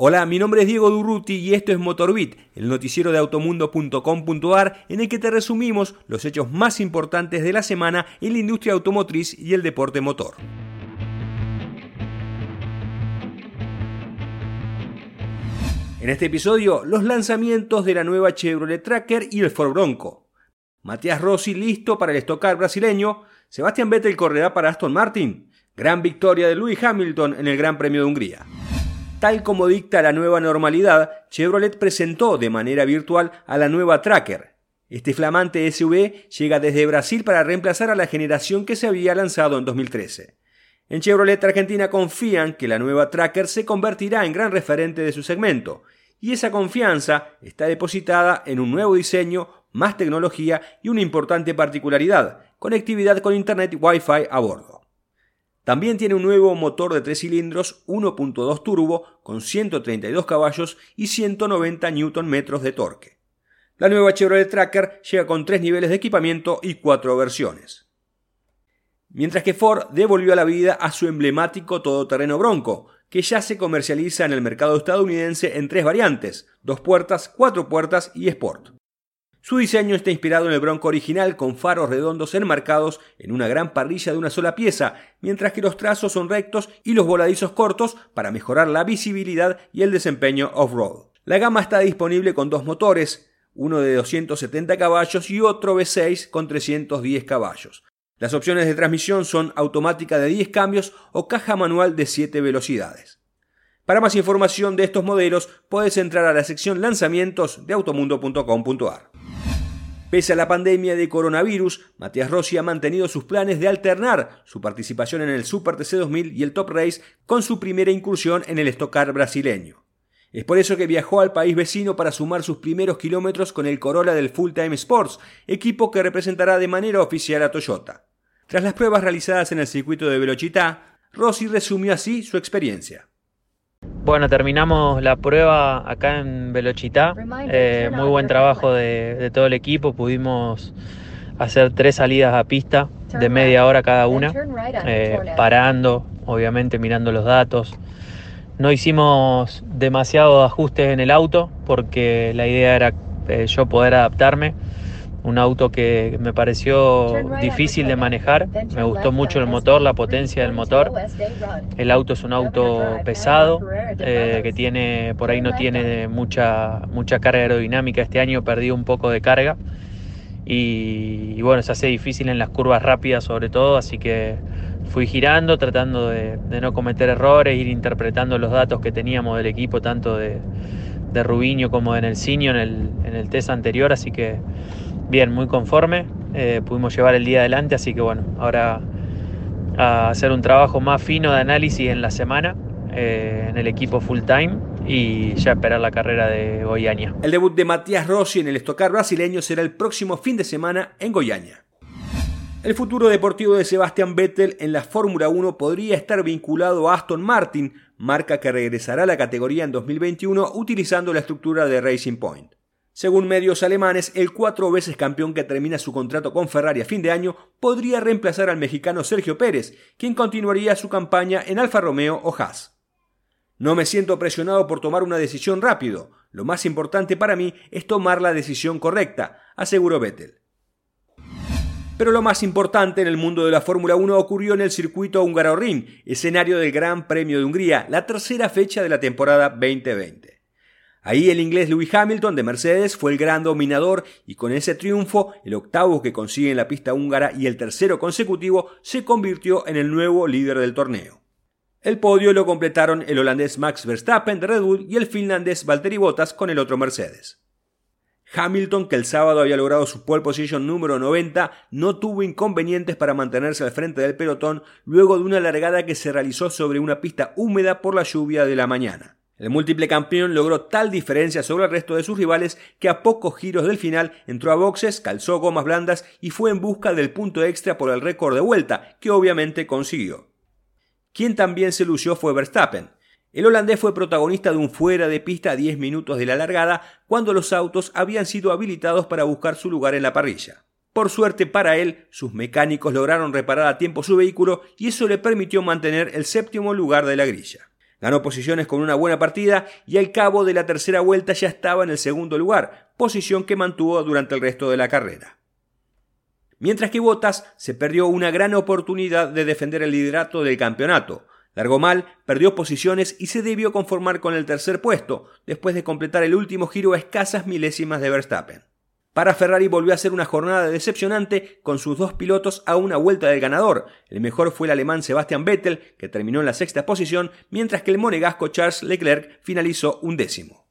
Hola, mi nombre es Diego Durruti y esto es Motorbit, el noticiero de automundo.com.ar en el que te resumimos los hechos más importantes de la semana en la industria automotriz y el deporte motor. En este episodio, los lanzamientos de la nueva Chevrolet Tracker y el Ford Bronco. Matías Rossi listo para el estocar brasileño. Sebastián Vettel correrá para Aston Martin. Gran victoria de Lewis Hamilton en el Gran Premio de Hungría. Tal como dicta la nueva normalidad, Chevrolet presentó de manera virtual a la nueva Tracker. Este flamante SUV llega desde Brasil para reemplazar a la generación que se había lanzado en 2013. En Chevrolet Argentina confían que la nueva Tracker se convertirá en gran referente de su segmento, y esa confianza está depositada en un nuevo diseño, más tecnología y una importante particularidad, conectividad con Internet Wi-Fi a bordo. También tiene un nuevo motor de 3 cilindros 1.2 turbo con 132 caballos y 190 Nm de torque. La nueva Chevrolet Tracker llega con tres niveles de equipamiento y cuatro versiones. Mientras que Ford devolvió la vida a su emblemático todoterreno Bronco, que ya se comercializa en el mercado estadounidense en tres variantes, dos puertas, cuatro puertas y Sport. Su diseño está inspirado en el Bronco original con faros redondos enmarcados en una gran parrilla de una sola pieza, mientras que los trazos son rectos y los voladizos cortos para mejorar la visibilidad y el desempeño off-road. La gama está disponible con dos motores, uno de 270 caballos y otro V6 con 310 caballos. Las opciones de transmisión son automática de 10 cambios o caja manual de 7 velocidades. Para más información de estos modelos puedes entrar a la sección lanzamientos de automundo.com.ar. Pese a la pandemia de coronavirus, Matías Rossi ha mantenido sus planes de alternar su participación en el Super TC 2000 y el Top Race con su primera incursión en el Estocar brasileño. Es por eso que viajó al país vecino para sumar sus primeros kilómetros con el Corolla del Full Time Sports, equipo que representará de manera oficial a Toyota. Tras las pruebas realizadas en el circuito de Velocità, Rossi resumió así su experiencia. Bueno, terminamos la prueba acá en Velochita. Eh, muy buen trabajo de, todo el equipo. Pudimos hacer tres salidas a pista de media hora cada una, eh, parando, obviamente mirando los datos. No hicimos demasiados ajustes en el auto porque la idea era eh, yo poder adaptarme un auto que me pareció difícil de manejar. Me gustó mucho el motor, la potencia del motor. El auto es un auto pesado, eh, que tiene, por ahí no tiene mucha, mucha carga aerodinámica. Este año perdí un poco de carga. Y, bueno, se hace difícil en las curvas rápidas sobre todo, así que fui girando, tratando de, no cometer errores, ir interpretando los datos que teníamos del equipo, tanto de, de como de Nelsinho en el, en el test anterior, así que bien, muy conforme. Eh, pudimos llevar el día adelante, así que bueno, ahora a hacer un trabajo más fino de análisis en la semana eh, en el equipo full time y ya esperar la carrera de Goiânia. El debut de Matías Rossi en el estocar brasileño será el próximo fin de semana en Goiânia. El futuro deportivo de Sebastian Vettel en la Fórmula 1 podría estar vinculado a Aston Martin, marca que regresará a la categoría en 2021 utilizando la estructura de Racing Point. Según medios alemanes, el cuatro veces campeón que termina su contrato con Ferrari a fin de año podría reemplazar al mexicano Sergio Pérez, quien continuaría su campaña en Alfa Romeo o Haas. No me siento presionado por tomar una decisión rápido. Lo más importante para mí es tomar la decisión correcta, aseguró Vettel. Pero lo más importante en el mundo de la Fórmula 1 ocurrió en el circuito húngaro Ring, escenario del Gran Premio de Hungría, la tercera fecha de la temporada 2020. Ahí el inglés Lewis Hamilton de Mercedes fue el gran dominador y con ese triunfo, el octavo que consigue en la pista húngara y el tercero consecutivo, se convirtió en el nuevo líder del torneo. El podio lo completaron el holandés Max Verstappen de Red Bull y el finlandés Valtteri Bottas con el otro Mercedes. Hamilton, que el sábado había logrado su pole position número 90, no tuvo inconvenientes para mantenerse al frente del pelotón luego de una largada que se realizó sobre una pista húmeda por la lluvia de la mañana. El múltiple campeón logró tal diferencia sobre el resto de sus rivales que a pocos giros del final entró a boxes, calzó gomas blandas y fue en busca del punto extra por el récord de vuelta, que obviamente consiguió. Quien también se lució fue Verstappen. El holandés fue protagonista de un fuera de pista a 10 minutos de la largada cuando los autos habían sido habilitados para buscar su lugar en la parrilla. Por suerte para él, sus mecánicos lograron reparar a tiempo su vehículo y eso le permitió mantener el séptimo lugar de la grilla. Ganó posiciones con una buena partida y al cabo de la tercera vuelta ya estaba en el segundo lugar, posición que mantuvo durante el resto de la carrera. Mientras que Bottas se perdió una gran oportunidad de defender el liderato del campeonato. Largó mal, perdió posiciones y se debió conformar con el tercer puesto, después de completar el último giro a escasas milésimas de Verstappen. Para Ferrari volvió a ser una jornada decepcionante con sus dos pilotos a una vuelta del ganador. El mejor fue el alemán Sebastian Vettel, que terminó en la sexta posición, mientras que el monegasco Charles Leclerc finalizó un décimo.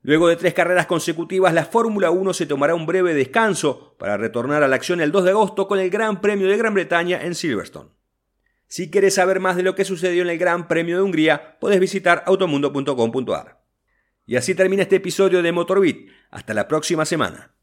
Luego de tres carreras consecutivas, la Fórmula 1 se tomará un breve descanso para retornar a la acción el 2 de agosto con el Gran Premio de Gran Bretaña en Silverstone. Si quieres saber más de lo que sucedió en el Gran Premio de Hungría, puedes visitar automundo.com.ar. Y así termina este episodio de Motorbit. Hasta la próxima semana.